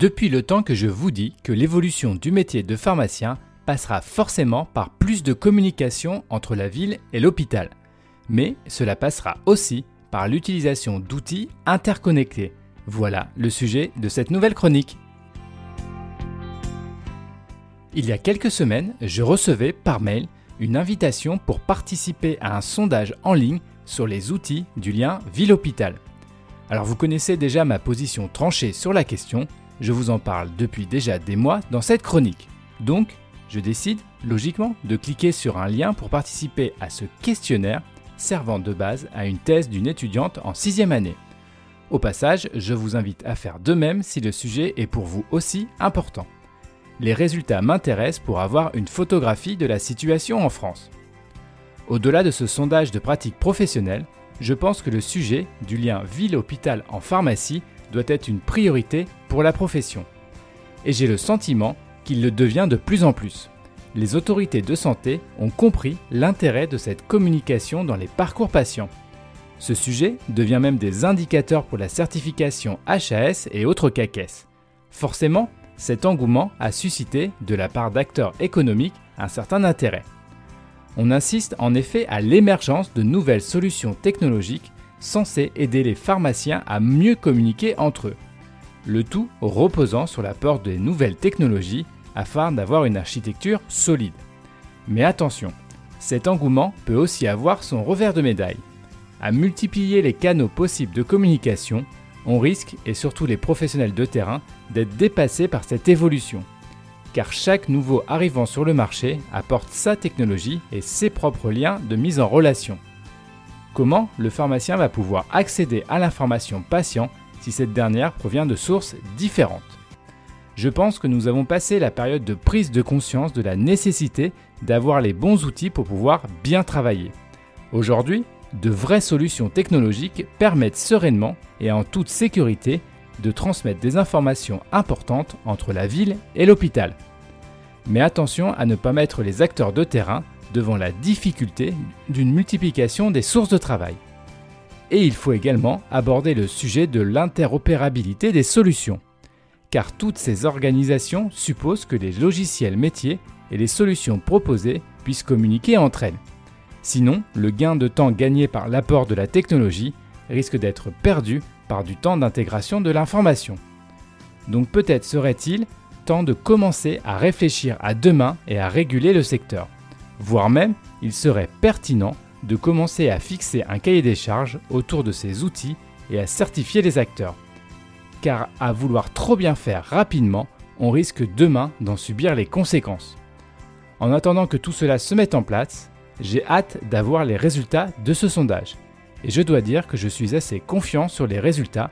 Depuis le temps que je vous dis que l'évolution du métier de pharmacien passera forcément par plus de communication entre la ville et l'hôpital. Mais cela passera aussi par l'utilisation d'outils interconnectés. Voilà le sujet de cette nouvelle chronique. Il y a quelques semaines, je recevais par mail une invitation pour participer à un sondage en ligne sur les outils du lien ville-hôpital. Alors vous connaissez déjà ma position tranchée sur la question, je vous en parle depuis déjà des mois dans cette chronique. Donc, je décide, logiquement, de cliquer sur un lien pour participer à ce questionnaire servant de base à une thèse d'une étudiante en sixième année. Au passage, je vous invite à faire de même si le sujet est pour vous aussi important. Les résultats m'intéressent pour avoir une photographie de la situation en France. Au-delà de ce sondage de pratique professionnelle, je pense que le sujet du lien ville-hôpital en pharmacie doit être une priorité pour la profession. Et j'ai le sentiment qu'il le devient de plus en plus. Les autorités de santé ont compris l'intérêt de cette communication dans les parcours patients. Ce sujet devient même des indicateurs pour la certification HAS et autres CAQES. Forcément, cet engouement a suscité, de la part d'acteurs économiques, un certain intérêt. On insiste en effet à l'émergence de nouvelles solutions technologiques censées aider les pharmaciens à mieux communiquer entre eux. Le tout reposant sur l'apport des nouvelles technologies afin d'avoir une architecture solide. Mais attention, cet engouement peut aussi avoir son revers de médaille. À multiplier les canaux possibles de communication, on risque, et surtout les professionnels de terrain, d'être dépassés par cette évolution car chaque nouveau arrivant sur le marché apporte sa technologie et ses propres liens de mise en relation. Comment le pharmacien va pouvoir accéder à l'information patient si cette dernière provient de sources différentes? Je pense que nous avons passé la période de prise de conscience de la nécessité d'avoir les bons outils pour pouvoir bien travailler. Aujourd'hui, de vraies solutions technologiques permettent sereinement et en toute sécurité de transmettre des informations importantes entre la ville et l'hôpital. Mais attention à ne pas mettre les acteurs de terrain devant la difficulté d'une multiplication des sources de travail. Et il faut également aborder le sujet de l'interopérabilité des solutions, car toutes ces organisations supposent que les logiciels métiers et les solutions proposées puissent communiquer entre elles. Sinon, le gain de temps gagné par l'apport de la technologie risque d'être perdu par du temps d'intégration de l'information. Donc peut-être serait-il temps de commencer à réfléchir à demain et à réguler le secteur. Voire même, il serait pertinent de commencer à fixer un cahier des charges autour de ces outils et à certifier les acteurs. Car à vouloir trop bien faire rapidement, on risque demain d'en subir les conséquences. En attendant que tout cela se mette en place, j'ai hâte d'avoir les résultats de ce sondage et je dois dire que je suis assez confiant sur les résultats,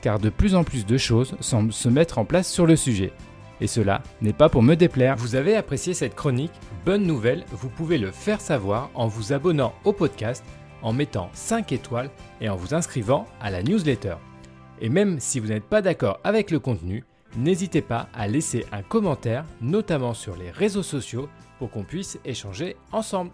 car de plus en plus de choses semblent se mettre en place sur le sujet. Et cela n'est pas pour me déplaire. Vous avez apprécié cette chronique Bonne nouvelle, vous pouvez le faire savoir en vous abonnant au podcast, en mettant 5 étoiles et en vous inscrivant à la newsletter. Et même si vous n'êtes pas d'accord avec le contenu, n'hésitez pas à laisser un commentaire, notamment sur les réseaux sociaux, pour qu'on puisse échanger ensemble.